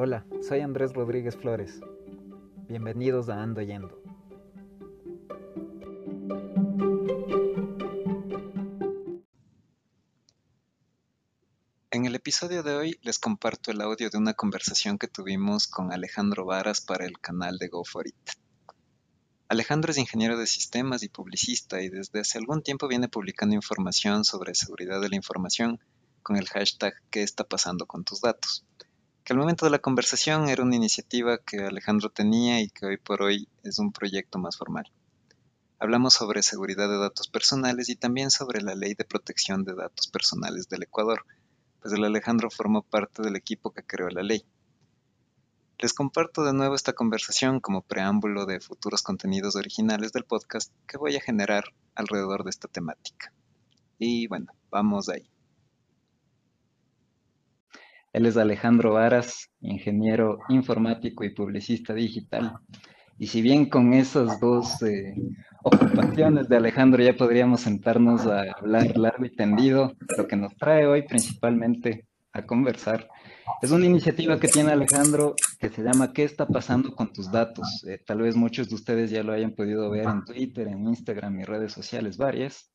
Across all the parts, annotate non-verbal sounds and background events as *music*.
Hola, soy Andrés Rodríguez Flores. Bienvenidos a Ando Yendo. En el episodio de hoy les comparto el audio de una conversación que tuvimos con Alejandro Varas para el canal de Go For It. Alejandro es ingeniero de sistemas y publicista y desde hace algún tiempo viene publicando información sobre seguridad de la información con el hashtag ¿Qué está pasando con tus datos? Que al momento de la conversación era una iniciativa que Alejandro tenía y que hoy por hoy es un proyecto más formal. Hablamos sobre seguridad de datos personales y también sobre la ley de protección de datos personales del Ecuador, pues el Alejandro formó parte del equipo que creó la ley. Les comparto de nuevo esta conversación como preámbulo de futuros contenidos originales del podcast que voy a generar alrededor de esta temática. Y bueno, vamos ahí. Él es Alejandro Varas, ingeniero informático y publicista digital. Y si bien con esas dos eh, ocupaciones de Alejandro ya podríamos sentarnos a hablar largo y tendido, lo que nos trae hoy principalmente a conversar es una iniciativa que tiene Alejandro que se llama ¿Qué está pasando con tus datos? Eh, tal vez muchos de ustedes ya lo hayan podido ver en Twitter, en Instagram y redes sociales varias.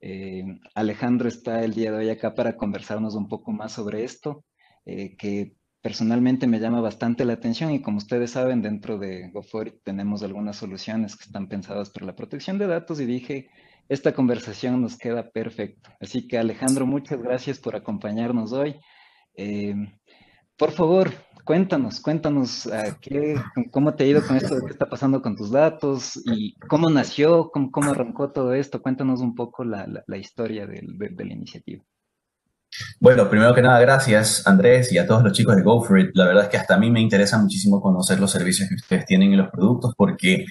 Eh, Alejandro está el día de hoy acá para conversarnos un poco más sobre esto, que personalmente me llama bastante la atención y como ustedes saben, dentro de GoFor tenemos algunas soluciones que están pensadas para la protección de datos y dije, esta conversación nos queda perfecto. Así que Alejandro, muchas gracias por acompañarnos hoy. Eh, por favor, cuéntanos, cuéntanos uh, qué, cómo te ha ido con esto qué está pasando con tus datos y cómo nació, cómo, cómo arrancó todo esto. Cuéntanos un poco la, la, la historia del, de, de la iniciativa. Bueno, primero que nada, gracias Andrés y a todos los chicos de Go For It. La verdad es que hasta a mí me interesa muchísimo conocer los servicios que ustedes tienen y los productos porque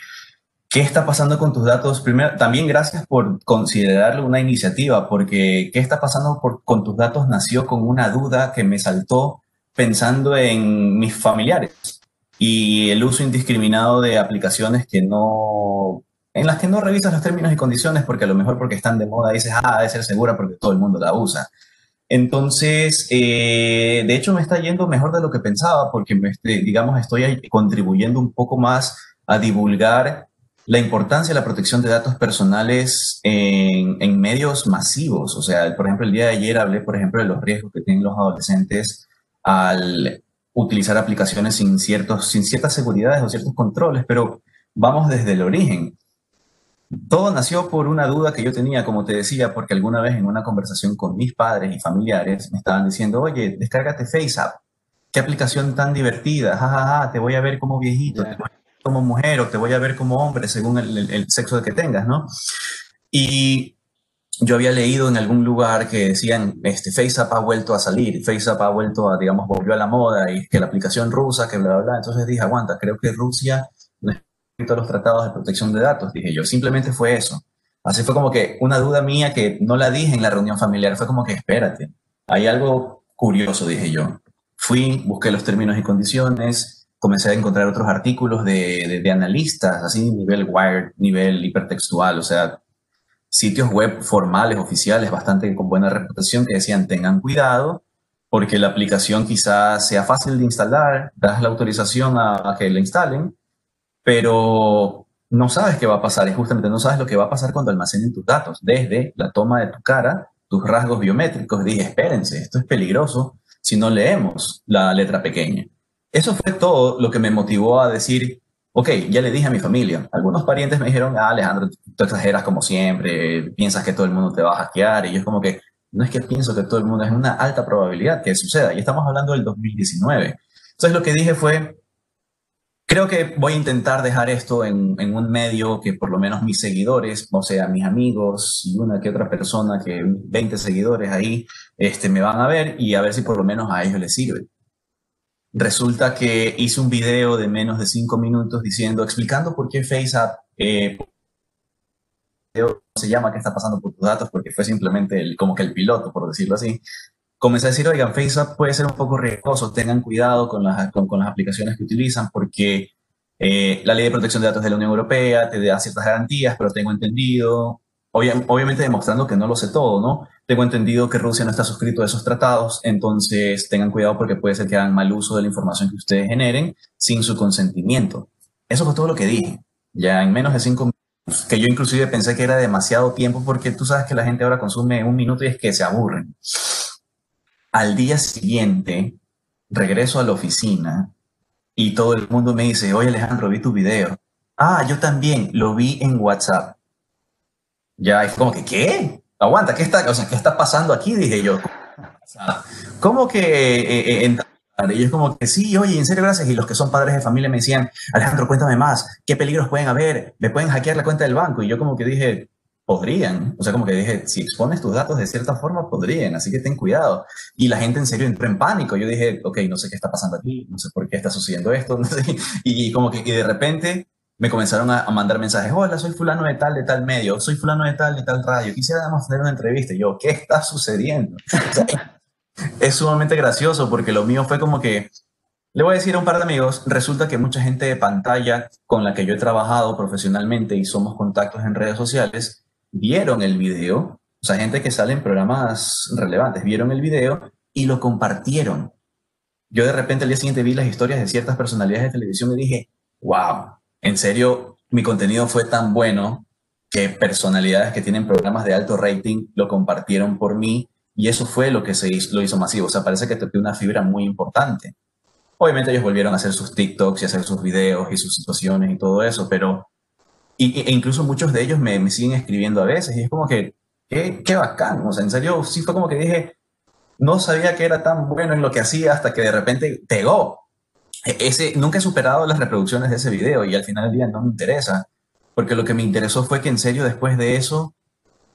¿qué está pasando con tus datos? Primero, también gracias por considerarlo una iniciativa porque ¿qué está pasando con tus datos? Nació con una duda que me saltó pensando en mis familiares y el uso indiscriminado de aplicaciones que no en las que no revisas los términos y condiciones porque a lo mejor porque están de moda dices, ah, debe ser segura porque todo el mundo la usa. Entonces, eh, de hecho, me está yendo mejor de lo que pensaba porque, me, este, digamos, estoy contribuyendo un poco más a divulgar la importancia de la protección de datos personales en, en, medios masivos. O sea, por ejemplo, el día de ayer hablé, por ejemplo, de los riesgos que tienen los adolescentes al utilizar aplicaciones sin, ciertos, sin ciertas seguridades o ciertos controles, pero vamos desde el origen. Todo nació por una duda que yo tenía, como te decía, porque alguna vez en una conversación con mis padres y familiares me estaban diciendo, oye, descárgate FaceApp. Qué aplicación tan divertida, jajaja, ja, ja, te voy a ver como viejito, yeah. te voy a ver como mujer o te voy a ver como hombre según el, el, el sexo que tengas, ¿no? Y yo había leído en algún lugar que decían, este, FaceApp ha vuelto a salir, FaceApp ha vuelto a, digamos, volvió a la moda y que la aplicación rusa, que bla, bla, bla. Entonces dije, aguanta, creo que Rusia a los tratados de protección de datos, dije yo, simplemente fue eso. Así fue como que una duda mía que no la dije en la reunión familiar, fue como que espérate, hay algo curioso, dije yo. Fui, busqué los términos y condiciones, comencé a encontrar otros artículos de, de, de analistas, así nivel Wired, nivel hipertextual, o sea, sitios web formales, oficiales, bastante con buena reputación, que decían tengan cuidado, porque la aplicación quizás sea fácil de instalar, das la autorización a, a que la instalen, pero no sabes qué va a pasar y justamente no sabes lo que va a pasar cuando almacenen tus datos, desde la toma de tu cara, tus rasgos biométricos. Dije, espérense, esto es peligroso si no leemos la letra pequeña. Eso fue todo lo que me motivó a decir, ok, ya le dije a mi familia. Algunos parientes me dijeron, ah, Alejandro, tú exageras como siempre, piensas que todo el mundo te va a hackear. Y yo es como que, no es que pienso que todo el mundo, es una alta probabilidad que suceda. Y estamos hablando del 2019. Entonces lo que dije fue, Creo que voy a intentar dejar esto en, en, un medio que por lo menos mis seguidores, o sea, mis amigos y una que otra persona, que 20 seguidores ahí, este, me van a ver y a ver si por lo menos a ellos les sirve. Resulta que hice un video de menos de 5 minutos diciendo, explicando por qué FaceApp eh, se llama ¿Qué está pasando por tus datos? Porque fue simplemente el, como que el piloto, por decirlo así comencé a decir, oigan, FaceApp puede ser un poco riesgoso, tengan cuidado con las, con, con las aplicaciones que utilizan porque eh, la ley de protección de datos de la Unión Europea te da ciertas garantías, pero tengo entendido obviamente demostrando que no lo sé todo, ¿no? Tengo entendido que Rusia no está suscrito a esos tratados, entonces tengan cuidado porque puede ser que hagan mal uso de la información que ustedes generen sin su consentimiento. Eso fue todo lo que dije. Ya en menos de cinco minutos, que yo inclusive pensé que era demasiado tiempo porque tú sabes que la gente ahora consume un minuto y es que se aburren. Al día siguiente, regreso a la oficina y todo el mundo me dice, oye Alejandro, vi tu video. Ah, yo también lo vi en WhatsApp. Ya, es como que, ¿qué? Aguanta, ¿qué está, o sea, ¿qué está pasando aquí? Dije yo. ¿Cómo que eh, eh y es como que sí, oye, en serio, gracias. Y los que son padres de familia me decían, Alejandro, cuéntame más, ¿qué peligros pueden haber? ¿Me pueden hackear la cuenta del banco? Y yo como que dije, podrían. O sea, como que dije, si expones tus datos de cierta forma, podrían. Así que ten cuidado. Y la gente en serio entró en pánico. Yo dije, ok, no sé qué está pasando aquí, no sé por qué está sucediendo esto. *laughs* No sé. Y, como que y de repente me comenzaron a, mandar mensajes, hola, soy fulano de tal, de tal medio, soy fulano de tal, de tal radio, quisiera tener una entrevista. Y yo, ¿qué está sucediendo? *laughs* es sumamente gracioso porque lo mío fue como que, le voy a decir a un par de amigos, resulta que mucha gente de pantalla con la que yo he trabajado profesionalmente y somos contactos en redes sociales, vieron el video, o sea, gente que sale en programas relevantes, vieron el video y lo compartieron. Yo de repente al día siguiente vi las historias de ciertas personalidades de televisión y dije, wow, en serio, mi contenido fue tan bueno que personalidades que tienen programas de alto rating lo compartieron por mí y eso fue lo que se hizo, lo hizo masivo. O sea, parece que toqué una fibra muy importante. Obviamente ellos volvieron a hacer sus TikToks y hacer sus videos y sus situaciones y todo eso, pero y, e incluso muchos de ellos me, siguen escribiendo a veces y es como que, qué, qué bacán. O sea, en serio, sí fue como que dije, no sabía que era tan bueno en lo que hacía hasta que de repente pegó. E-, ese, nunca he superado las reproducciones de ese video y al final del día no me interesa, porque lo que me interesó fue que en serio después de eso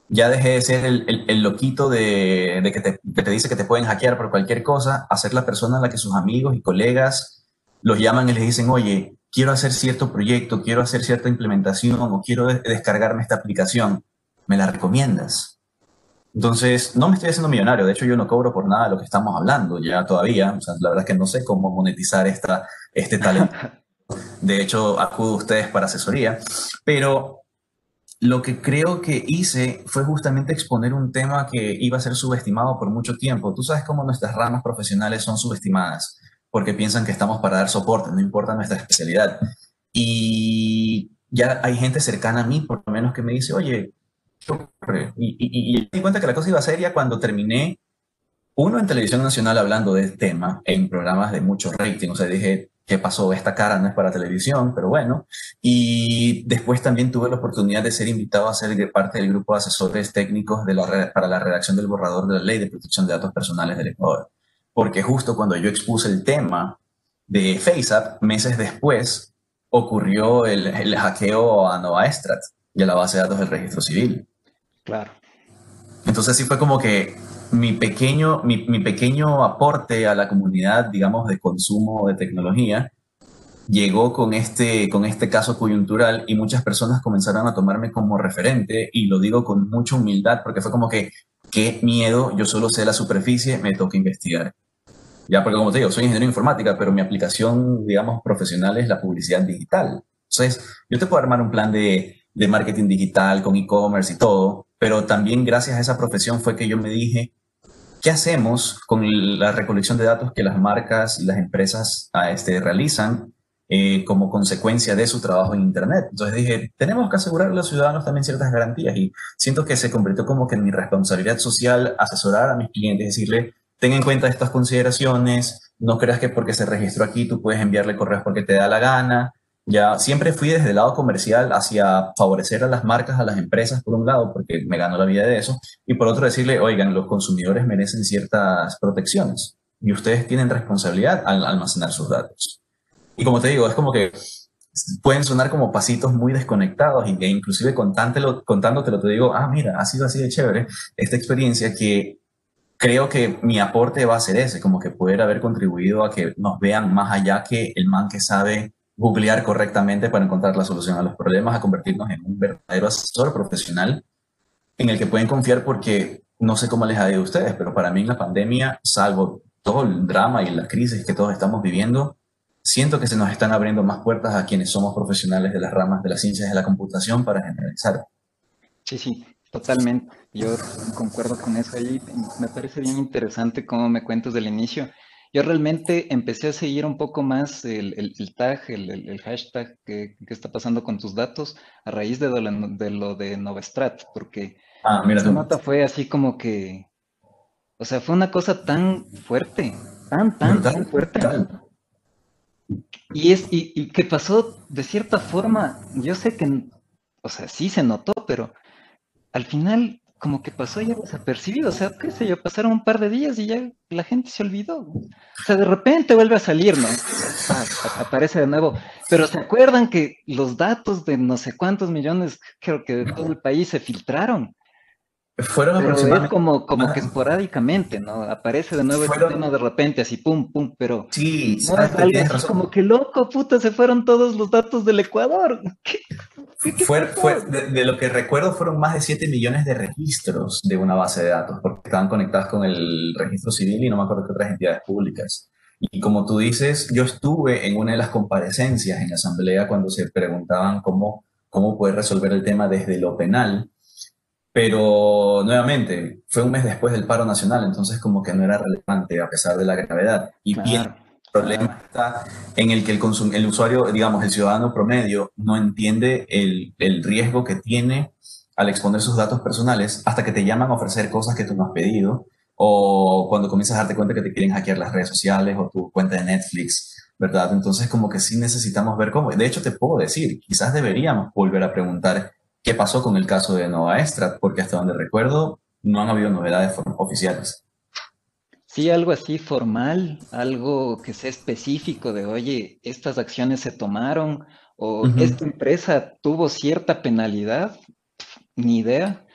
ya dejé de ser el, loquito de, de que, te, dice que te pueden hackear por cualquier cosa, a ser la persona a la que sus amigos y colegas los llaman y les dicen, oye, quiero hacer cierto proyecto, quiero hacer cierta implementación o quiero descargarme esta aplicación, ¿me la recomiendas? Entonces, no me estoy haciendo millonario, de hecho yo no cobro por nada de lo que estamos hablando ya todavía, o sea, la verdad es que no sé cómo monetizar esta, este talento. *laughs* De hecho, acudo a ustedes para asesoría, pero lo que creo que hice fue justamente exponer un tema que iba a ser subestimado por mucho tiempo. Tú sabes cómo nuestras ramas profesionales son subestimadas, porque piensan que estamos para dar soporte, no importa nuestra especialidad. Y ya hay gente cercana a mí, por lo menos, que me dice, oye, y, y, me di cuenta que la cosa iba seria cuando terminé, uno en televisión nacional hablando del tema, en programas de mucho rating, o sea, dije, ¿qué pasó? Esta cara no es para televisión, pero bueno. Y después también tuve la oportunidad de ser invitado a ser parte del grupo de asesores técnicos de la, para la redacción del borrador de la Ley de Protección de Datos Personales del Ecuador. Porque justo cuando yo expuse el tema de FaceApp, meses después ocurrió el, el hackeo a Nova Estrat y a la base de datos del registro civil. Claro. Entonces sí fue como que mi pequeño, mi, mi, pequeño aporte a la comunidad, digamos, de consumo de tecnología, llegó con este, con este caso coyuntural y muchas personas comenzaron a tomarme como referente y lo digo con mucha humildad porque fue como que, qué miedo, yo solo sé la superficie, me toca investigar. Ya, porque como te digo, soy ingeniero de informática, pero mi aplicación, digamos, profesional es la publicidad digital. Entonces, yo te puedo armar un plan de, de marketing digital con e-commerce y todo, pero también gracias a esa profesión fue que yo me dije, ¿qué hacemos con la recolección de datos que las marcas y las empresas ah, este, realizan eh, como consecuencia de su trabajo en Internet? Entonces dije, tenemos que asegurar a los ciudadanos también ciertas garantías y siento que se convirtió como que en mi responsabilidad social asesorar a mis clientes, decirle, ten en cuenta estas consideraciones, no creas que porque se registró aquí tú puedes enviarle correos porque te da la gana, ya siempre fui desde el lado comercial hacia favorecer a las marcas, a las empresas, por un lado, porque me gano la vida de eso, y por otro decirle, oigan, los consumidores merecen ciertas protecciones y ustedes tienen responsabilidad al almacenar sus datos. Y como te digo, es como que pueden sonar como pasitos muy desconectados que inclusive contándotelo, contándotelo te digo, ah, mira, ha sido así de chévere esta experiencia que creo que mi aporte va a ser ese, como que poder haber contribuido a que nos vean más allá que el man que sabe googlear correctamente para encontrar la solución a los problemas, a convertirnos en un verdadero asesor profesional en el que pueden confiar porque no sé cómo les ha ido a ustedes, pero para mí en la pandemia, salvo todo el drama y la crisis que todos estamos viviendo, siento que se nos están abriendo más puertas a quienes somos profesionales de las ramas de las ciencias de la computación para generalizar. Sí, sí. Totalmente. Yo concuerdo con eso ahí. Me parece bien interesante cómo me cuentas del inicio. Yo realmente empecé a seguir un poco más el, tag, el, hashtag que, está pasando con tus datos a raíz de lo de, lo de Novastrat, porque ah, mira nota fue así como que, o sea, fue una cosa tan fuerte, tan, tan, tan fuerte. Y, es, y, y que pasó de cierta forma, yo sé que, o sea, sí se notó, pero al final como que pasó ya desapercibido, o sea, qué sé yo, pasaron un par de días y ya la gente se olvidó. O sea, de repente vuelve a salir, ¿no? Aparece de nuevo. Pero ¿se acuerdan que los datos de no sé cuántos millones, creo que de todo el país se filtraron? Fueron pero es como, como que esporádicamente, ¿no? Aparece de nuevo el tema de repente, así pum, pum, pero sí, no es algo así como que loco, puta, se fueron todos los datos del Ecuador. *laughs* fue, fue de, lo que recuerdo fueron más de 7 millones de registros de una base de datos, porque estaban conectadas con el registro civil y no me acuerdo qué otras entidades públicas. Y como tú dices, yo estuve en una de las comparecencias en la asamblea cuando se preguntaban cómo, cómo poder resolver el tema desde lo penal pero nuevamente, fue un mes después del paro nacional, entonces como que no era relevante a pesar de la gravedad. Y el problema está en el que el, el usuario, digamos, el ciudadano promedio, no entiende el, el riesgo que tiene al exponer sus datos personales hasta que te llaman a ofrecer cosas que tú no has pedido o cuando comienzas a darte cuenta que te quieren hackear las redes sociales o tu cuenta de Netflix, ¿verdad? Entonces como que sí necesitamos ver cómo. De hecho, te puedo decir, quizás deberíamos volver a preguntar qué pasó con el caso de Nova Extra, porque hasta donde recuerdo no han habido novedades oficiales. Sí, algo así formal, algo que sea específico de, oye, estas acciones se tomaron o esta empresa tuvo cierta penalidad, ni idea.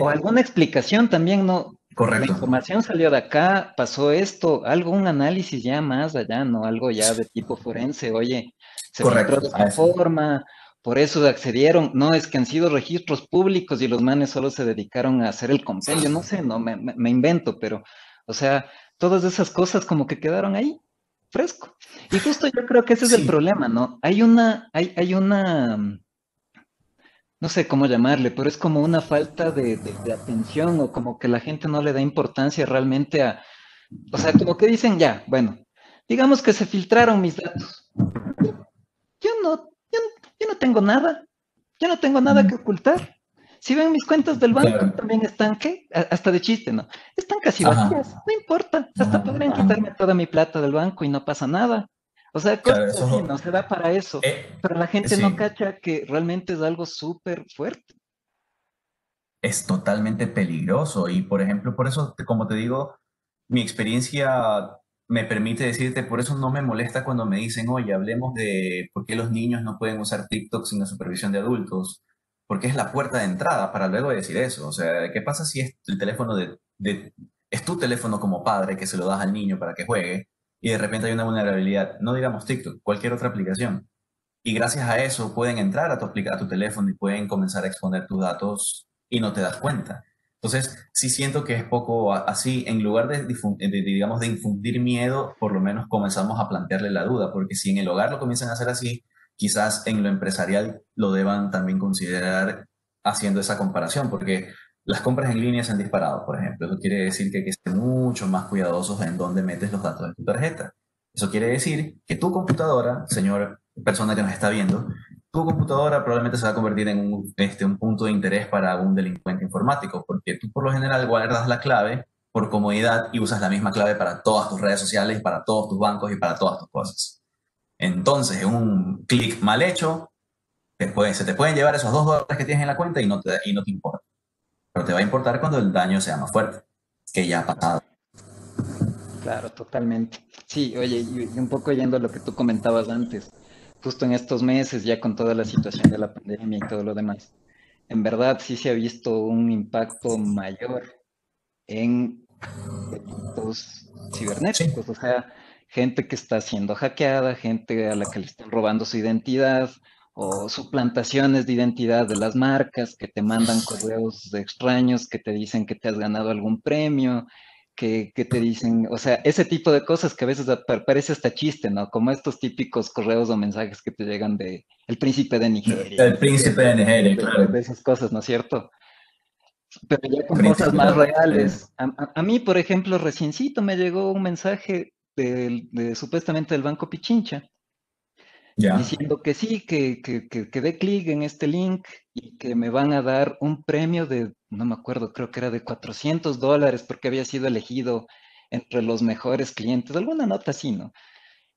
o alguna explicación también, ¿no? Correcto. La información salió de acá, pasó esto, algo, un análisis ya más allá, ¿no? Algo ya de tipo forense, oye, se Correcto. de esta forma, por eso accedieron, no es que han sido registros públicos y los manes solo se dedicaron a hacer el compendio, no sé, no me, me, invento, pero, o sea, todas esas cosas como que quedaron ahí, fresco. Y justo yo creo que ese es el problema, ¿no? Hay una, hay, hay una, no sé cómo llamarle, pero es como una falta de, de, atención o como que la gente no le da importancia realmente a, o sea, como que dicen, ya, bueno, digamos que se filtraron mis datos. Tengo nada, yo no tengo nada que ocultar. Si ven mis cuentas del banco, también están, ¿qué? Hasta de chiste, ¿no? Están casi vacías, no importa, hasta podrían quitarme toda mi plata del banco y no pasa nada. O sea, cosas así, no se da para eso. Eh, pero la gente no cacha que realmente es algo súper fuerte. Es totalmente peligroso y, por ejemplo, por eso, como te digo, mi experiencia me permite decirte, por eso no me molesta cuando me dicen, oye, hablemos de por qué los niños no pueden usar TikTok sin la supervisión de adultos, porque es la puerta de entrada para luego decir eso. O sea, ¿qué pasa si es el teléfono de, es tu teléfono como padre que se lo das al niño para que juegue y de repente hay una vulnerabilidad, no digamos TikTok, cualquier otra aplicación. Y gracias a eso pueden entrar a tu, a tu teléfono y pueden comenzar a exponer tus datos y no te das cuenta. Entonces, sí siento que es poco así, en lugar de, digamos, de infundir miedo, por lo menos comenzamos a plantearle la duda, porque si en el hogar lo comienzan a hacer así, quizás en lo empresarial lo deban también considerar haciendo esa comparación, porque las compras en línea se han disparado, por ejemplo. Eso quiere decir que hay que ser mucho más cuidadosos en dónde metes los datos de tu tarjeta. Eso quiere decir que tu computadora, señor persona que nos está viendo, tu computadora probablemente se va a convertir en un, este, un punto de interés para un delincuente informático, porque tú por lo general guardas la clave por comodidad y usas la misma clave para todas tus redes sociales, para todos tus bancos y para todas tus cosas. Entonces, un clic mal hecho, se te pueden llevar esos dos dólares que tienes en la cuenta y no, te, y no te importa. Pero te va a importar cuando el daño sea más fuerte, que ya ha pasado. Claro, totalmente. Sí, oye, y un poco yendo a lo que tú comentabas antes justo en estos meses, ya con toda la situación de la pandemia y todo lo demás, en verdad sí se ha visto un impacto mayor en delitos cibernéticos, o sea, gente que está siendo hackeada, gente a la que le están robando su identidad o suplantaciones de identidad de las marcas que te mandan correos extraños que te dicen que te has ganado algún premio, que, te dicen, o sea, ese tipo de cosas que a veces parece hasta chiste, ¿no? Como estos típicos correos o mensajes que te llegan de el príncipe de Nigeria. El príncipe de Nigeria, claro. De esas cosas, ¿no es cierto? pero ya con cosas más reales. A, mí, por ejemplo, reciencito me llegó un mensaje de, supuestamente del Banco Pichincha, diciendo que sí, que, que, que, dé clic en este link y que me van a dar un premio de, no me acuerdo, creo que era de 400 dólares porque había sido elegido entre los mejores clientes, alguna nota así, ¿no?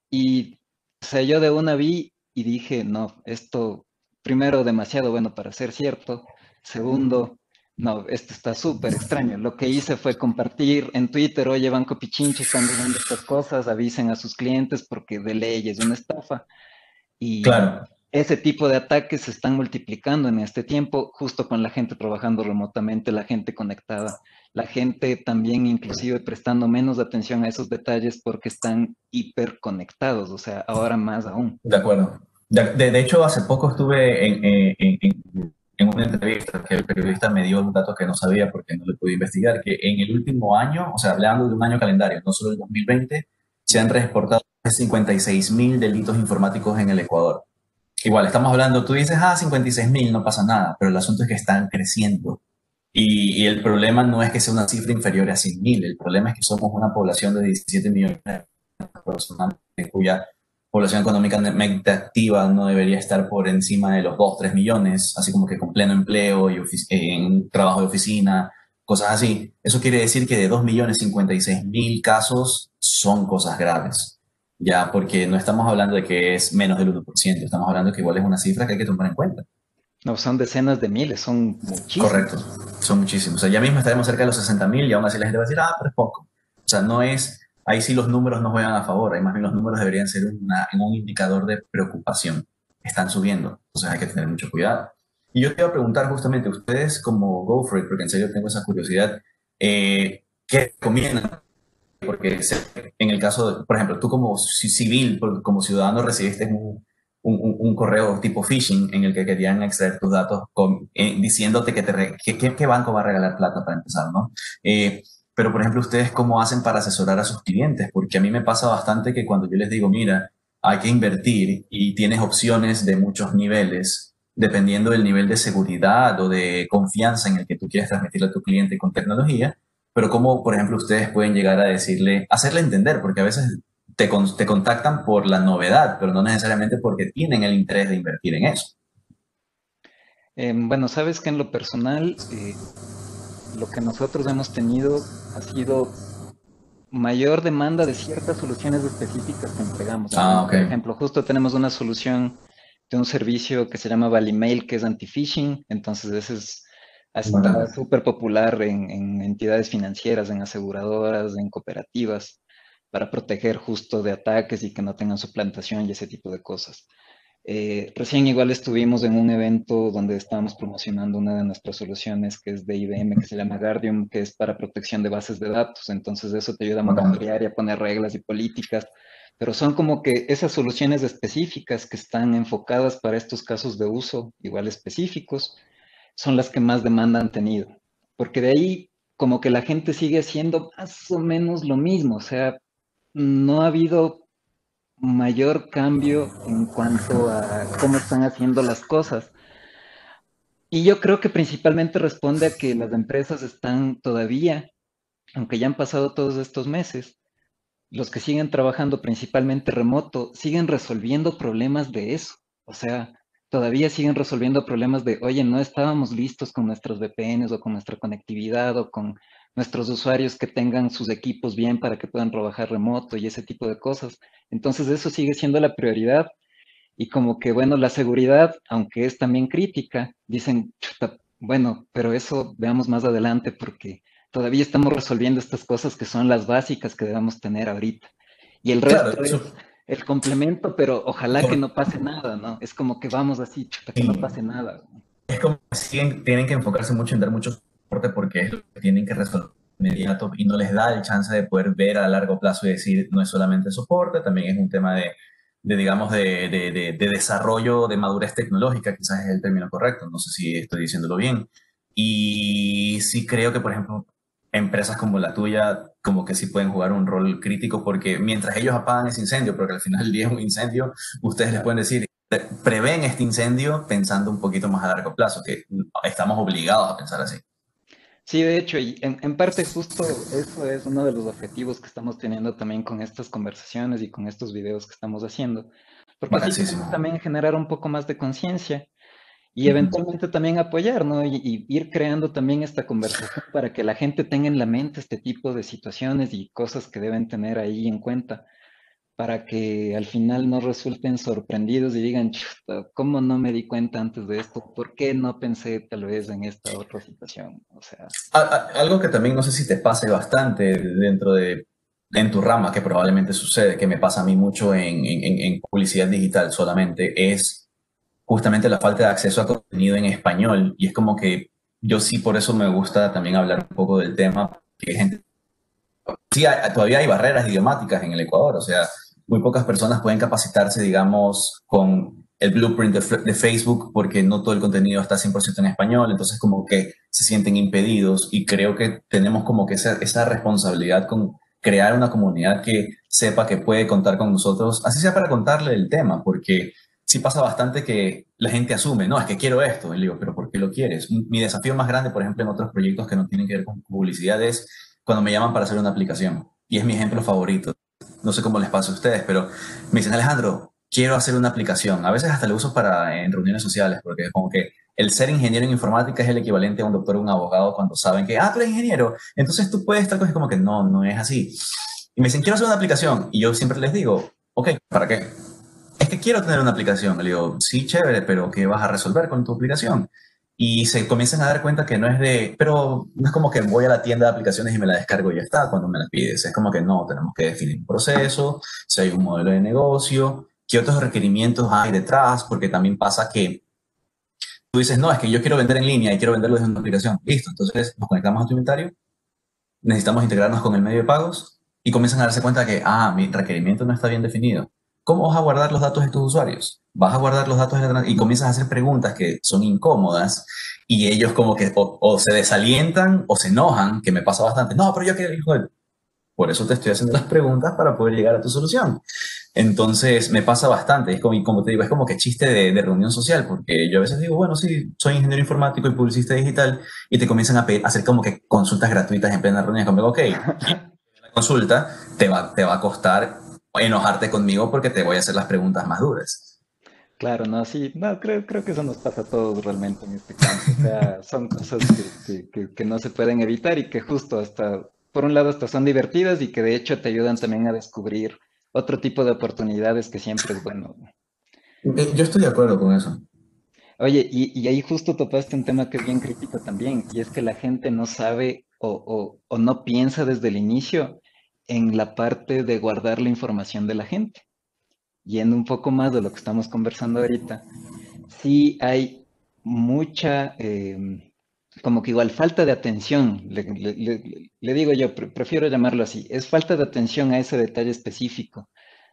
Y, o sea, yo de una vi y dije, no, esto, primero, demasiado bueno para ser cierto, segundo, no, esto está súper extraño. Lo que hice fue compartir en Twitter, oye, Banco Pichinche están diciendo estas cosas, avisen a sus clientes porque de ley es una estafa. Y claro. ese tipo de ataques se están multiplicando en este tiempo, justo con la gente trabajando remotamente, la gente conectada, la gente también inclusive prestando menos atención a esos detalles porque están hiperconectados, o sea, ahora más aún. De acuerdo. De, hecho, hace poco estuve en, en en una entrevista que el periodista me dio un dato que no sabía porque no le pude investigar, que en el último año, o sea, hablando de un año calendario, no solo el 2020, se han reportado 56 mil delitos informáticos en el Ecuador. Igual, estamos hablando, tú dices, ah, 56 mil, no pasa nada, pero el asunto es que están creciendo. Y, el problema no es que sea una cifra inferior a 100 mil, el problema es que somos una población de 17 millones de personas cuya población económicamente activa no debería estar por encima de los 2, 3 millones, así como que con pleno empleo y en trabajo de oficina, cosas así. Eso quiere decir que de 2 millones 56 mil casos son cosas graves, ya, porque no estamos hablando de que es menos del 1%, estamos hablando que igual es una cifra que hay que tomar en cuenta. No, son decenas de miles, son muchísimos. Correcto, son muchísimos. O sea, ya mismo estaremos cerca de los 60 mil y aún así la gente va a decir, ah, pero es poco. O sea, no es ahí sí los números no juegan a favor, ahí más bien los números deberían ser un indicador de preocupación. Están subiendo, entonces hay que tener mucho cuidado. Y yo te iba a preguntar justamente, ustedes como Go For It, porque en serio tengo esa curiosidad, eh, ¿qué recomiendan? Porque en el caso, por ejemplo, tú como civil, como ciudadano recibiste un, un, correo tipo phishing en el que querían extraer tus datos eh, diciéndote que, te que, banco va a regalar plata para empezar, ¿no? Eh, pero, por ejemplo, ¿ustedes cómo hacen para asesorar a sus clientes? Porque a mí me pasa bastante que cuando yo les digo, mira, hay que invertir y tienes opciones de muchos niveles, dependiendo del nivel de seguridad o de confianza en el que tú quieres transmitirle a tu cliente con tecnología, pero cómo, por ejemplo, ustedes pueden llegar a decirle, hacerle entender, porque a veces te, te contactan por la novedad, pero no necesariamente porque tienen el interés de invertir en eso. Em, bueno, sabes que en lo personal, eh, lo que nosotros hemos tenido ha sido mayor demanda de ciertas soluciones específicas que entregamos. Ah, Por ejemplo, justo tenemos una solución de un servicio que se llama Valimail, que es anti-phishing. Entonces, ese es está súper popular en, en, entidades financieras, en aseguradoras, en cooperativas, para proteger justo de ataques y que no tengan suplantación y ese tipo de cosas. Eh, recién igual estuvimos en un evento donde estábamos promocionando una de nuestras soluciones que es de IBM, que se llama Guardium, que es para protección de bases de datos. Entonces eso te ayuda a monitorear y a poner reglas y políticas. Pero son como que esas soluciones específicas que están enfocadas para estos casos de uso igual específicos, son las que más demanda han tenido. Porque de ahí como que la gente sigue haciendo más o menos lo mismo. O sea, no ha habido mayor cambio en cuanto a cómo están haciendo las cosas. Y yo creo que principalmente responde a que las empresas están todavía, aunque ya han pasado todos estos meses, los que siguen trabajando principalmente remoto, siguen resolviendo problemas de eso. O sea, todavía siguen resolviendo problemas de, oye, no estábamos listos con nuestros VPNs o con nuestra conectividad o con nuestros usuarios que tengan sus equipos bien para que puedan trabajar remoto y ese tipo de cosas. Entonces eso sigue siendo la prioridad. Y como que, bueno, la seguridad, aunque es también crítica, dicen, bueno, pero eso veamos más adelante porque todavía estamos resolviendo estas cosas que son las básicas que debemos tener ahorita. Y el resto es el complemento, pero ojalá que no pase nada, ¿no? Es como que vamos así, que no pase nada. Es como que tienen que enfocarse mucho en dar mucho soporte porque es lo que tienen que resolver inmediato y no les da el chance de poder ver a largo plazo y decir, no es solamente soporte, también es un tema de, de digamos, de, de, de, desarrollo, de madurez tecnológica, quizás es el término correcto, no sé si estoy diciéndolo bien. Y sí creo que, por ejemplo, empresas como la tuya, como que sí pueden jugar un rol crítico, porque mientras ellos apagan ese incendio, porque al final del día es un incendio, ustedes les pueden decir, prevén este incendio pensando un poquito más a largo plazo, que estamos obligados a pensar así. Sí, de hecho, y en, parte justo eso es uno de los objetivos que estamos teniendo también con estas conversaciones y con estos videos que estamos haciendo, porque así también generar un poco más de conciencia y eventualmente también apoyar, ¿no? Y, ir creando también esta conversación para que la gente tenga en la mente este tipo de situaciones y cosas que deben tener ahí en cuenta para que al final no resulten sorprendidos y digan, ¿cómo no me di cuenta antes de esto? ¿Por qué no pensé tal vez en esta otra situación? O sea... Algo que también no sé si te pase bastante dentro de, en tu rama, que probablemente sucede, que me pasa a mí mucho en, en, en publicidad digital solamente, es justamente la falta de acceso a contenido en español. Y es como que yo sí por eso me gusta también hablar un poco del tema, que gente... Sí, todavía hay barreras idiomáticas en el Ecuador, o sea, muy pocas personas pueden capacitarse, digamos, con el blueprint de, Facebook porque no todo el contenido está 100% en español, entonces como que se sienten impedidos. Y creo que tenemos como que esa, esa responsabilidad con crear una comunidad que sepa que puede contar con nosotros, así sea para contarle el tema, porque sí pasa bastante que la gente asume, no, es que quiero esto, y le digo, pero ¿por qué lo quieres? Mi desafío más grande, por ejemplo, en otros proyectos que no tienen que ver con publicidad es cuando me llaman para hacer una aplicación, y es mi ejemplo favorito no sé cómo les pasa a ustedes, pero me dicen, Alejandro, quiero hacer una aplicación. A veces hasta lo uso para en reuniones sociales, porque es como que el ser ingeniero en informática es el equivalente a un doctor o un abogado cuando saben que, ah, tú eres ingeniero, entonces tú puedes estar como que no, no es así. Y me dicen, quiero hacer una aplicación. Y yo siempre les digo, ok, ¿para qué? Es que quiero tener una aplicación. Le digo, sí, chévere, pero ¿qué vas a resolver con tu aplicación? y se comienzan a dar cuenta que no es de, pero no es como que voy a la tienda de aplicaciones y me la descargo y ya está cuando me la pides. Es como que no, tenemos que definir un proceso, si hay un modelo de negocio, qué otros requerimientos hay detrás, porque también pasa que tú dices, no, es que yo quiero vender en línea y quiero venderlo desde una aplicación. Listo, entonces nos conectamos a tu inventario, necesitamos integrarnos con el medio de pagos y comienzan a darse cuenta que, ah, mi requerimiento no está bien definido. ¿Cómo vas a guardar los datos de tus usuarios? Vas a guardar los datos de y comienzas a hacer preguntas que son incómodas y ellos como que o, se desalientan o se enojan, que me pasa bastante. No, pero yo quiero hijo de... Por eso te estoy haciendo las preguntas para poder llegar a tu solución. Entonces me pasa bastante, es como, como te digo, es como que chiste de, reunión social, porque yo a veces digo, bueno, sí, soy ingeniero informático y publicista digital, y te comienzan a, hacer como que consultas gratuitas en plena reunión, como, ok, *laughs* la consulta te va, te va a costar enojarte conmigo porque te voy a hacer las preguntas más duras. Claro, no, sí, no, creo, creo que eso nos pasa a todos realmente en este campo. O sea, *laughs* son cosas que, que, no se pueden evitar y que justo hasta, por un lado, hasta son divertidas y que de hecho te ayudan también a descubrir otro tipo de oportunidades que siempre es bueno. Eh, yo estoy de acuerdo con eso. Oye, y, y ahí justo topaste un tema que es bien crítico también, y es que la gente no sabe o, o, o no piensa desde el inicio en la parte de guardar la información de la gente. Yendo un poco más de lo que estamos conversando ahorita, sí hay mucha, em, como que igual falta de atención, le, digo yo, prefiero llamarlo así, es falta de atención a ese detalle específico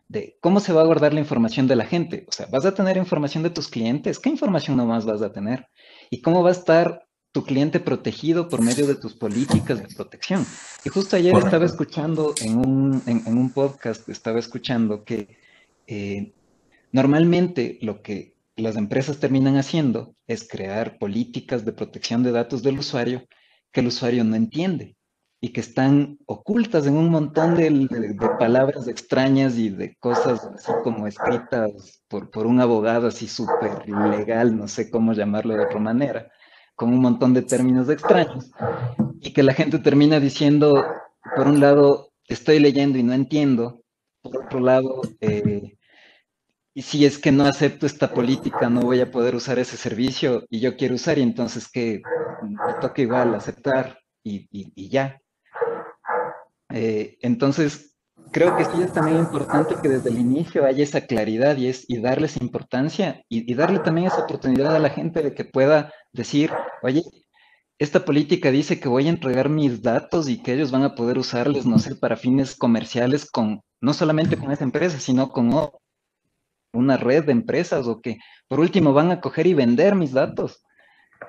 de cómo se va a guardar la información de la gente. O sea, ¿vas a tener información de tus clientes? ¿Qué información nomás vas a tener? ¿Y cómo va a estar tu cliente protegido por medio de tus políticas de protección. Y justo ayer estaba escuchando en un, en, un, podcast, estaba escuchando que eh, normalmente lo que las empresas terminan haciendo es crear políticas de protección de datos del usuario que el usuario no entiende y que están ocultas en un montón de, palabras extrañas y de cosas así como escritas por, por un abogado así súper legal, no sé cómo llamarlo de otra manera con un montón de términos extraños y que la gente termina diciendo, por un lado, estoy leyendo y no entiendo, por otro lado, eh, y si es que no acepto esta política, no voy a poder usar ese servicio y yo quiero usar y entonces que me toca igual aceptar y, ya. Eh, entonces, creo que sí es también importante que desde el inicio haya esa claridad y, es, y darles importancia y, darle también esa oportunidad a la gente de que pueda decir, oye, esta política dice que voy a entregar mis datos y que ellos van a poder usarles, no sé, para fines comerciales con, no solamente con esa empresa, sino con una red de empresas o que por último van a coger y vender mis datos.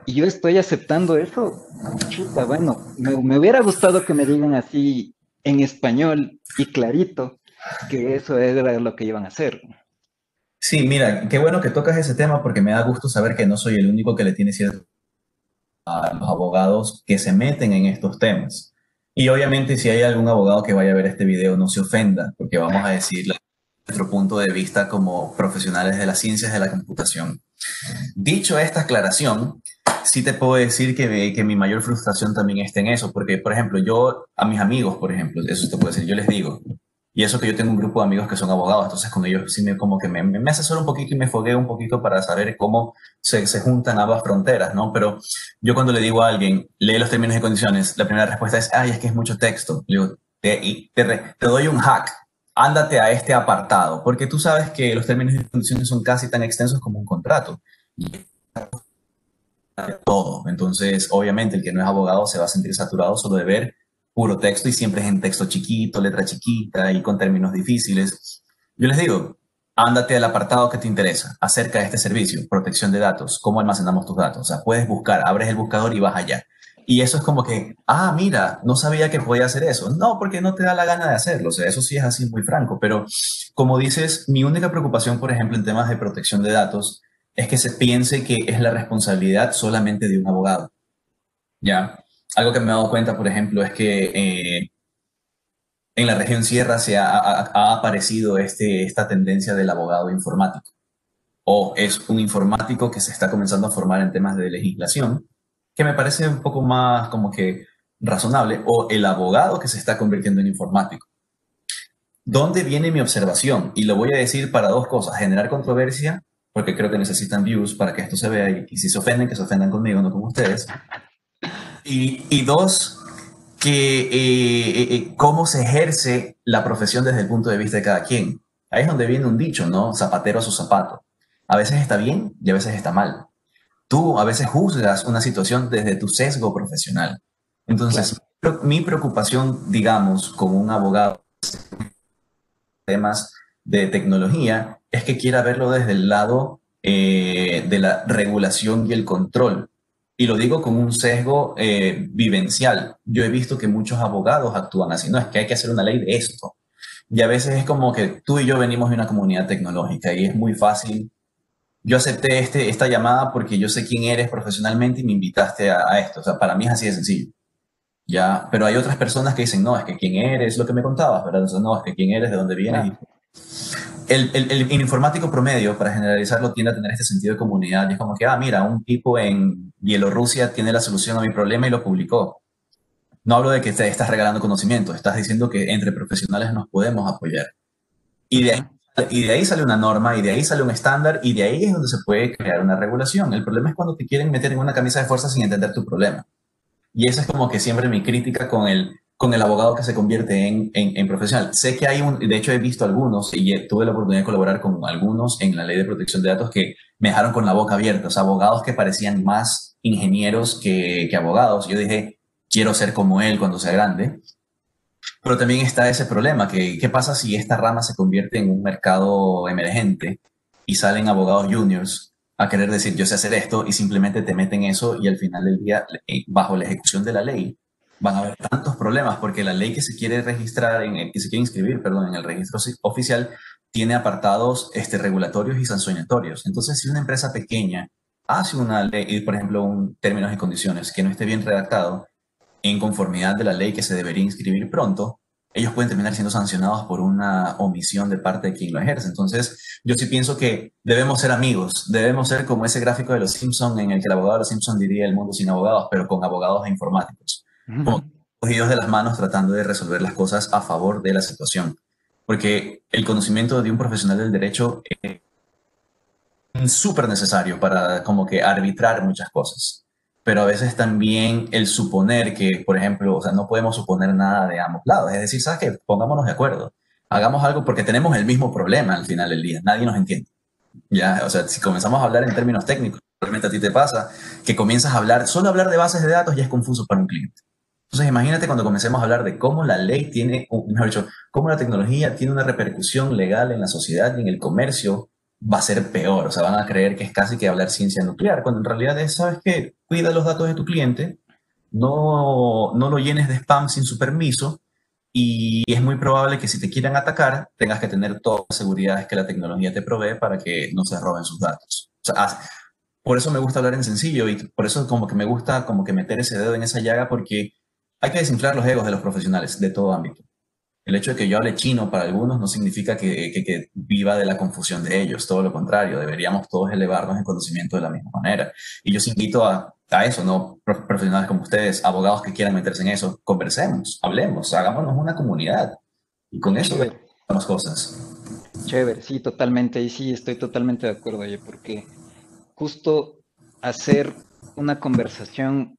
Y yo estoy aceptando eso. Chuta, bueno, me hubiera gustado que me digan así, en español y clarito que eso era lo que iban a hacer. Sí, mira, qué bueno que tocas ese tema porque me da gusto saber que no soy el único que le tiene cierto a los abogados que se meten en estos temas. Y obviamente si hay algún abogado que vaya a ver este video, no se ofenda, porque vamos a decir nuestro punto de vista como profesionales de las ciencias de la computación. Dicho esta aclaración, sí te puedo decir que, que mi mayor frustración también está en eso, porque, por ejemplo, yo a mis amigos, por ejemplo, eso te puedo decir, yo les digo, y eso que yo tengo un grupo de amigos que son abogados, entonces con ellos sí me, como que me, me asesoro un poquito y me fogueo un poquito para saber cómo se, se, juntan ambas fronteras, ¿no? Pero yo cuando le digo a alguien, lee los términos y condiciones, la primera respuesta es, ay, es que es mucho texto. Le digo, te, te, te doy un hack, ándate a este apartado, porque tú sabes que los términos y condiciones son casi tan extensos como un contrato. Todo. Entonces, obviamente, el que no es abogado se va a sentir saturado solo de ver puro texto y siempre es en texto chiquito, letra chiquita y con términos difíciles. Yo les digo, ándate al apartado que te interesa acerca de este servicio, protección de datos, cómo almacenamos tus datos. O sea, puedes buscar, abres el buscador y vas allá. Y eso es como que, ah, mira, no sabía que podía hacer eso. No, porque no te da la gana de hacerlo. O sea, eso sí es así muy franco. Pero como dices, mi única preocupación, por ejemplo, en temas de protección de datos, es que se piense que es la responsabilidad solamente de un abogado. ¿Ya? algo que me he dado cuenta, por ejemplo, es que eh, en la región Sierra se ha, aparecido este, esta tendencia del abogado informático. O es un informático que se está comenzando a formar en temas de legislación, que me parece un poco más como que razonable, o el abogado que se está convirtiendo en informático. ¿Dónde viene mi observación? Y lo voy a decir para dos cosas, generar controversia, porque creo que necesitan views para que esto se vea y, y si se ofenden, que se ofendan conmigo, no con ustedes. Y, dos, que eh, eh, cómo se ejerce la profesión desde el punto de vista de cada quien. Ahí es donde viene un dicho, ¿no? Zapatero a su zapato. A veces está bien y a veces está mal. Tú a veces juzgas una situación desde tu sesgo profesional. Entonces, mi preocupación, digamos, como un abogado temas de tecnología, es que quiera verlo desde el lado eh, de la regulación y el control y lo digo con un sesgo eh, vivencial. Yo he visto que muchos abogados actúan así. No, es que hay que hacer una ley de esto. Y a veces es como que tú y yo venimos de una comunidad tecnológica y es muy fácil. Yo acepté este, esta llamada porque yo sé quién eres profesionalmente y me invitaste a, esto. O sea, para mí es así de sencillo. Ya, pero hay otras personas que dicen, no, es que quién eres, lo que me contabas, ¿verdad? no, es que quién eres, de dónde vienes el, informático promedio, para generalizarlo, tiende a tener este sentido de comunidad. Y es como que, ah, mira, un tipo en Bielorrusia tiene la solución a mi problema y lo publicó. No hablo de que te estás regalando conocimiento, estás diciendo que entre profesionales nos podemos apoyar. Y de, ahí, y de ahí sale una norma, y de ahí sale un estándar, y de ahí es donde se puede crear una regulación. El problema es cuando te quieren meter en una camisa de fuerza sin entender tu problema. Y esa es como que siempre mi crítica con el, con el abogado que se convierte en, en, profesional. Sé que hay un, de hecho he visto algunos y tuve la oportunidad de colaborar con algunos en la ley de protección de datos que me dejaron con la boca abierta, o sea, abogados que parecían más ingenieros que, que abogados. Yo dije, quiero ser como él cuando sea grande. Pero también está ese problema, que qué pasa si esta rama se convierte en un mercado emergente y salen abogados juniors a querer decir yo sé hacer esto y simplemente te meten eso y al final del día, eh, bajo la ejecución de la ley, van a haber tantos problemas porque la ley que se quiere registrar, en el, que se quiere inscribir, perdón, en el registro oficial, tiene apartados este, regulatorios y sancionatorios. Entonces, si una empresa pequeña hace una ley, por ejemplo, un términos y condiciones que no esté bien redactado en conformidad de la ley que se debería inscribir pronto, ellos pueden terminar siendo sancionados por una omisión de parte de quien lo ejerce. Entonces, yo sí pienso que debemos ser amigos, debemos ser como ese gráfico de los Simpson en el que el abogado de los Simpson diría el mundo sin abogados, pero con abogados e informáticos cogidos de las manos tratando de resolver las cosas a favor de la situación. Porque el conocimiento de un profesional del derecho es súper necesario para como que arbitrar muchas cosas. Pero a veces también el suponer que, por ejemplo, o sea, no podemos suponer nada de ambos lados. Es decir, ¿sabes qué? Pongámonos de acuerdo. Hagamos algo porque tenemos el mismo problema al final del día. Nadie nos entiende. Ya, o sea, si comenzamos a hablar en términos técnicos, realmente a ti te pasa que comienzas a hablar, solo hablar de bases de datos ya es confuso para un cliente. Entonces, imagínate cuando comencemos a hablar de cómo la ley tiene, mejor dicho, cómo la tecnología tiene una repercusión legal en la sociedad y en el comercio, va a ser peor. O sea, van a creer que es casi que hablar ciencia nuclear, cuando en realidad es, ¿sabes qué? Cuida los datos de tu cliente, no, no lo llenes de spam sin su permiso y es muy probable que si te quieran atacar, tengas que tener todas las seguridades que la tecnología te provee para que no se roben sus datos. O sea, por eso me gusta hablar en sencillo y por eso como que me gusta como que meter ese dedo en esa llaga porque hay que desinflar los egos de los profesionales de todo ámbito. El hecho de que yo hable chino para algunos no significa que, que, viva de la confusión de ellos, todo lo contrario, deberíamos todos elevarnos en conocimiento de la misma manera. Y yo os invito a, a eso, ¿no? Profesionales como ustedes, abogados que quieran meterse en eso, conversemos, hablemos, hagámonos una comunidad. Y con eso las cosas. Chévere, sí, totalmente. Y sí, estoy totalmente de acuerdo, oye, porque justo hacer una conversación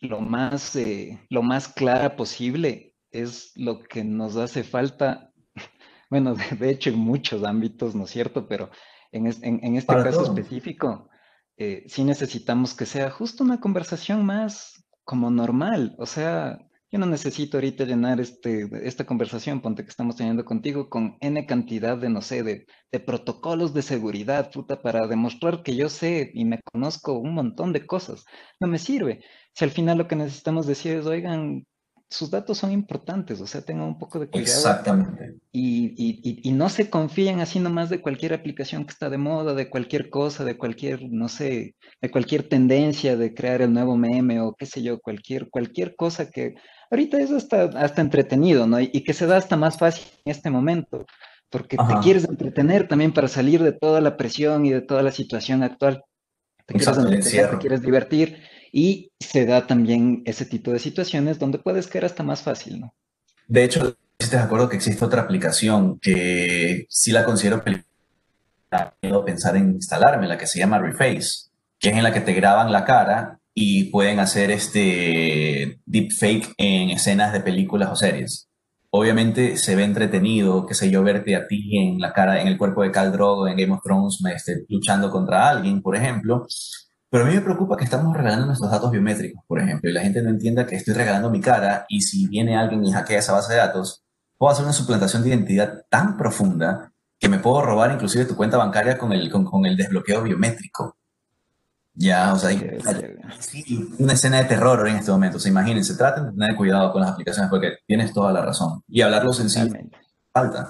lo más, eh, lo más clara posible es lo que nos hace falta, *laughs* bueno, de, hecho en muchos ámbitos, ¿no es cierto? Pero en, este caso específico, eh, sí necesitamos que sea justo una conversación más como normal, o sea, yo no necesito ahorita llenar este, esta conversación, ponte que estamos teniendo contigo, con N cantidad de, no sé, de, de, protocolos de seguridad, puta, para demostrar que yo sé y me conozco un montón de cosas. No me sirve. Si al final lo que necesitamos decir es, oigan, sus datos son importantes, o sea, tengan un poco de cuidado. Exactamente. Y, y, y, no se confíen así nomás de cualquier aplicación que está de moda, de cualquier cosa, de cualquier, no sé, de cualquier tendencia de crear el nuevo meme o qué sé yo, cualquier, cualquier cosa que ahorita es hasta, hasta entretenido, ¿no? Y, que se da hasta más fácil en este momento, porque te quieres entretener también para salir de toda la presión y de toda la situación actual. Te quieres entretener, te quieres divertir y se da también ese tipo de situaciones donde puedes caer hasta más fácil, ¿no? De hecho, ¿estás de acuerdo que existe otra aplicación que sí la considero peligrosa? pensar en instalarme, la que se llama Reface, que es en la que te graban la cara y pueden hacer este deepfake en escenas de películas o series. Obviamente se ve entretenido, qué sé yo, verte a ti en la cara, en el cuerpo de Khal Drogo en Game of Thrones, este, luchando contra alguien, por ejemplo, pero a mí me preocupa que estamos regalando nuestros datos biométricos, por ejemplo, y la gente no entienda que estoy regalando mi cara y si viene alguien y hackea esa base de datos, puedo hacer una suplantación de identidad tan profunda que me puedo robar inclusive tu cuenta bancaria con el, con, el desbloqueo biométrico. Ya, o sea, hay, una escena de terror en este momento. O sea, imagínense, traten de tener cuidado con las aplicaciones porque tienes toda la razón. Y hablarlo sencillo falta.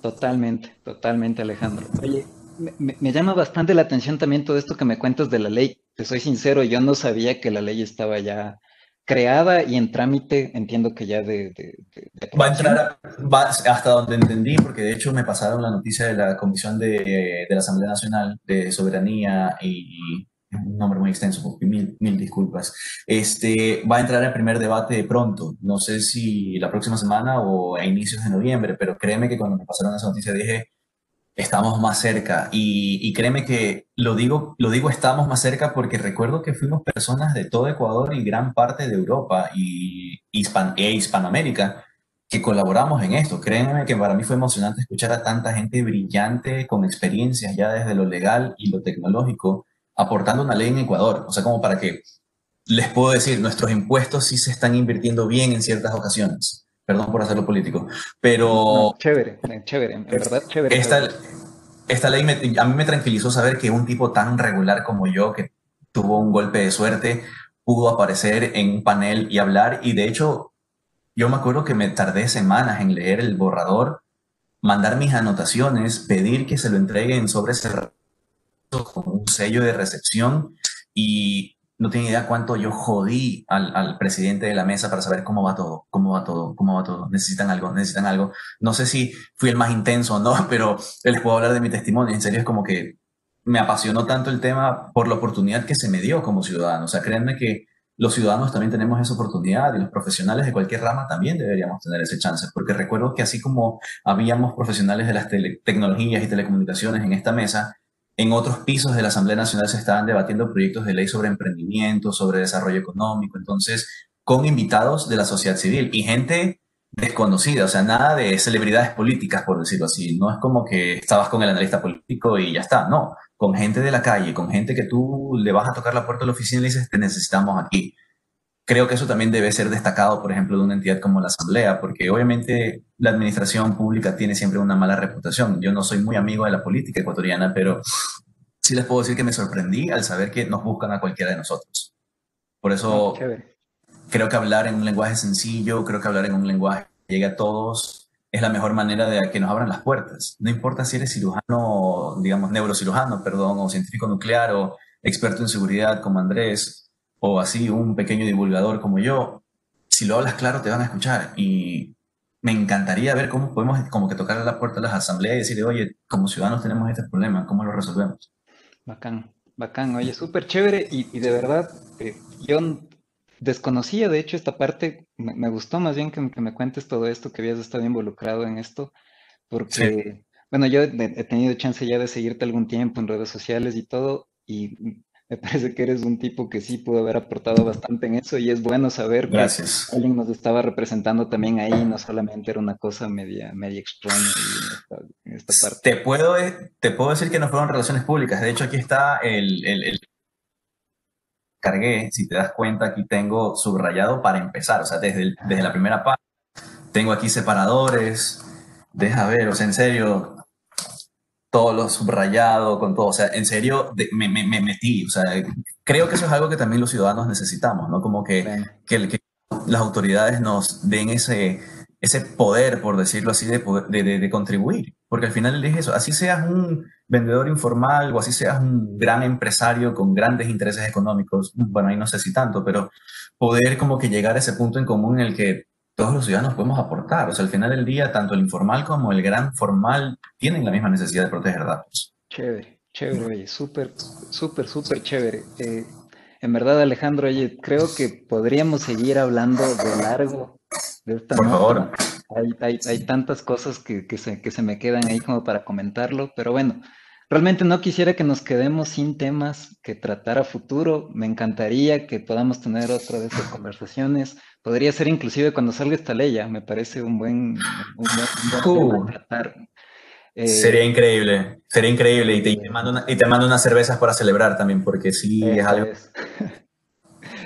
Totalmente, totalmente, Alejandro. Oye, me, llama bastante la atención también todo esto que me cuentas de la ley. Te soy sincero, yo no sabía que la ley estaba ya creada y en trámite, entiendo que ya de... va a entrar, hasta donde entendí, porque de hecho me pasaron la noticia de la Comisión de, la Asamblea Nacional de Soberanía y, un nombre muy extenso, mil, mil disculpas. Este, va a entrar el primer debate pronto, no sé si la próxima semana o a inicios de noviembre, pero créeme que cuando me pasaron esa noticia dije, estamos más cerca. Y, créeme que lo digo, lo digo estamos más cerca porque recuerdo que fuimos personas de todo Ecuador y gran parte de Europa y e Hispanoamérica que colaboramos en esto. Créeme que para mí fue emocionante escuchar a tanta gente brillante con experiencias ya desde lo legal y lo tecnológico aportando una ley en Ecuador. O sea, como para que les puedo decir, nuestros impuestos sí se están invirtiendo bien en ciertas ocasiones. Perdón por hacerlo político, pero... chévere, chévere, en verdad chévere. Esta, esta ley a mí me tranquilizó saber que un tipo tan regular como yo, que tuvo un golpe de suerte, pudo aparecer en un panel y hablar. Y de hecho, yo me acuerdo que me tardé semanas en leer el borrador, mandar mis anotaciones, pedir que se lo entreguen sobre ese con un sello de recepción y no tiene idea cuánto yo jodí al, presidente de la mesa para saber cómo va todo, cómo va todo, cómo va todo. Necesitan algo, necesitan algo. No sé si fui el más intenso o no, *laughs* pero les puedo hablar de mi testimonio. En serio, es como que me apasionó tanto el tema por la oportunidad que se me dio como ciudadano. O sea, créanme que los ciudadanos también tenemos esa oportunidad y los profesionales de cualquier rama también deberíamos tener ese chance, porque recuerdo que así como habíamos profesionales de las tecnologías y telecomunicaciones en esta mesa, en otros pisos de la Asamblea Nacional se estaban debatiendo proyectos de ley sobre emprendimiento, sobre desarrollo económico, entonces con invitados de la sociedad civil y gente desconocida, o sea, nada de celebridades políticas, por decirlo así. No es como que estabas con el analista político y ya está, no, con gente de la calle, con gente que tú le vas a tocar la puerta de la oficina y le dices, te necesitamos aquí creo que eso también debe ser destacado, por ejemplo, de una entidad como la Asamblea, porque obviamente la administración pública tiene siempre una mala reputación. Yo no soy muy amigo de la política ecuatoriana, pero sí les puedo decir que me sorprendí al saber que nos buscan a cualquiera de nosotros. Por eso ah, creo que hablar en un lenguaje sencillo, creo que hablar en un lenguaje que llegue a todos, es la mejor manera de que nos abran las puertas. No importa si eres cirujano, digamos, neurocirujano, perdón, o científico nuclear, o experto en seguridad como Andrés, o así un pequeño divulgador como yo, si lo hablas claro te van a escuchar. Y me encantaría ver cómo podemos como que tocar a la puerta de las asambleas y decirle, oye, como ciudadanos tenemos este problema, ¿cómo lo resolvemos? Bacán, bacán, oye, súper chévere y, de verdad, eh, yo desconocía de hecho esta parte, me, gustó más bien que, me cuentes todo esto, que habías estado involucrado en esto, porque, bueno, yo he, tenido chance ya de seguirte algún tiempo en redes sociales y todo, y me parece que eres un tipo que sí pudo haber aportado bastante en eso y es bueno saber que alguien nos estaba representando también ahí, no solamente era una cosa media, media extraña en esta, parte. Te puedo, te puedo decir que no fueron relaciones públicas, de hecho aquí está el, el cargué, si te das cuenta, aquí tengo subrayado para empezar, o sea, desde, desde la primera parte. Tengo aquí separadores, deja ver, o sea, en serio, todo lo subrayado, con todo, o sea, en serio, me, me, me, metí, o sea, creo que eso es algo que también los ciudadanos necesitamos, ¿no? Como que, que, que las autoridades nos den ese, ese poder, por decirlo así, de, de, de, contribuir. Porque al final es eso, así seas un vendedor informal o así seas un gran empresario con grandes intereses económicos, bueno, ahí no sé si tanto, pero poder como que llegar a ese punto en común en el que todos los ciudadanos podemos aportar. O sea, al final del día, tanto el informal como el gran formal tienen la misma necesidad de proteger datos. Chévere, chévere, súper, súper, súper chévere. Eh, en verdad, Alejandro, oye, creo que podríamos seguir hablando de largo por favor. Hay, hay, tantas cosas que, que, se, que se me quedan ahí como para comentarlo, pero bueno, realmente no quisiera que nos quedemos sin temas que tratar a futuro. Me encantaría que podamos tener otra vez conversaciones. Podría ser inclusive cuando salga esta ley, ya me parece un buen, un tratar. Eh, sería increíble, sería increíble. Y te, mando y te mando unas cervezas para celebrar también, porque sí es algo. *laughs*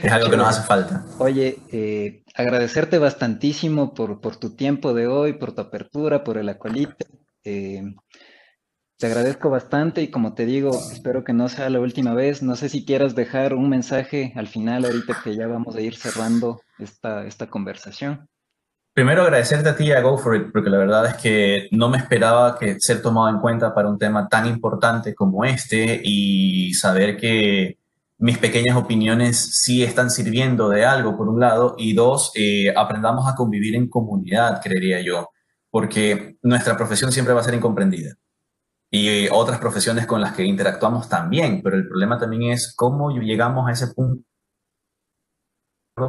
Es algo que nos hace falta. Oye, eh, agradecerte bastantísimo por, por, tu tiempo de hoy, por tu apertura, por el acolite. Eh, te agradezco bastante y como te digo, espero que no sea la última vez. No sé si quieras dejar un mensaje al final, ahorita que ya vamos a ir cerrando esta, esta conversación. Primero agradecerte a ti a Go For It, porque la verdad es que no me esperaba que ser tomado en cuenta para un tema tan importante como este y saber que mis pequeñas opiniones sí están sirviendo de algo, por un lado, y dos, eh, aprendamos a convivir en comunidad, creería yo, porque nuestra profesión siempre va a ser incomprendida. Y otras profesiones con las que interactuamos también, pero el problema también es cómo llegamos a ese punto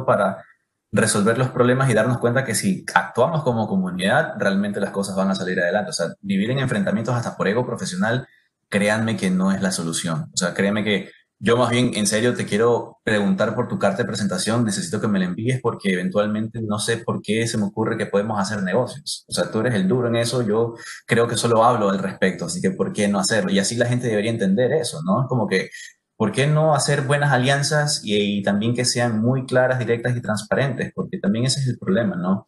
para resolver los problemas y darnos cuenta que si actuamos como comunidad, realmente las cosas van a salir adelante. O sea, vivir en enfrentamientos hasta por ego profesional, créanme que no es la solución. O sea, créanme que yo más bien, en serio, te quiero preguntar por tu carta de presentación. Necesito que me la envíes porque eventualmente no sé por qué se me ocurre que podemos hacer negocios. O sea, tú eres el duro en eso, yo creo que solo hablo al respecto, así que ¿por qué no hacerlo? Y así la gente debería entender eso, ¿no? Es como que, ¿por qué no hacer buenas alianzas y, también que sean muy claras, directas y transparentes? Porque también ese es el problema, ¿no?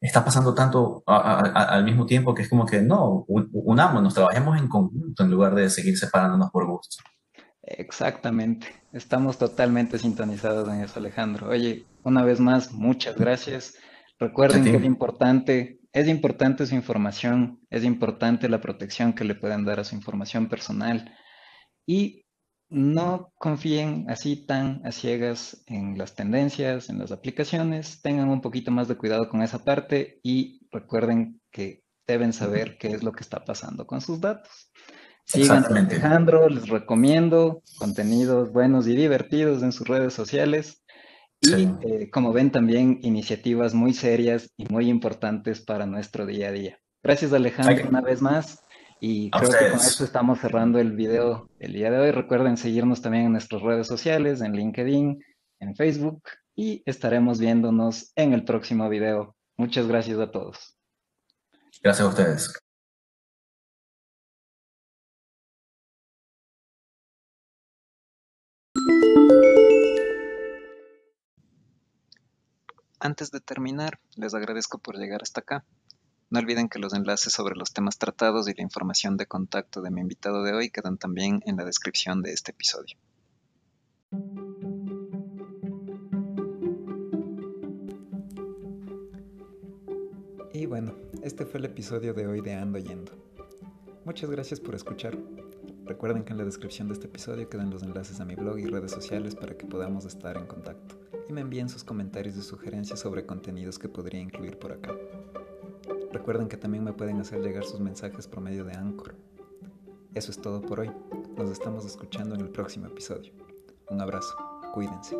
Está pasando tanto al mismo tiempo que es como que no, unámonos, trabajemos en conjunto en lugar de seguir separándonos por gusto. Exactamente, estamos totalmente sintonizados en eso, Alejandro. Oye, una vez más, muchas gracias. Recuerden que es importante, es importante su información, es importante la protección que le pueden dar a su información personal y no confíen así tan a ciegas en las tendencias, en las aplicaciones, tengan un poquito más de cuidado con esa parte y recuerden que deben saber qué es lo que está pasando con sus datos. Sigan a Alejandro, les recomiendo contenidos buenos y divertidos en sus redes sociales. Y eh, como ven también iniciativas muy serias y muy importantes para nuestro día a día. Gracias Alejandro una vez más. Y creo que con esto estamos cerrando el video el día de hoy. Recuerden seguirnos también en nuestras redes sociales, en LinkedIn, en Facebook y estaremos viéndonos en el próximo video. Muchas gracias a todos. Gracias a ustedes. Antes de terminar, les agradezco por llegar hasta acá. No olviden que los enlaces sobre los temas tratados y la información de contacto de mi invitado de hoy quedan también en la descripción de este episodio. Y bueno, este fue el episodio de hoy de Ando Yendo. Muchas gracias por escuchar. Recuerden que en la descripción de este episodio quedan los enlaces a mi blog y redes sociales para que podamos estar en contacto y me envíen sus comentarios y sugerencias sobre contenidos que podría incluir por acá. Recuerden que también me pueden hacer llegar sus mensajes por medio de Anchor. Eso es todo por hoy. Nos estamos escuchando en el próximo episodio. Un abrazo. Cuídense.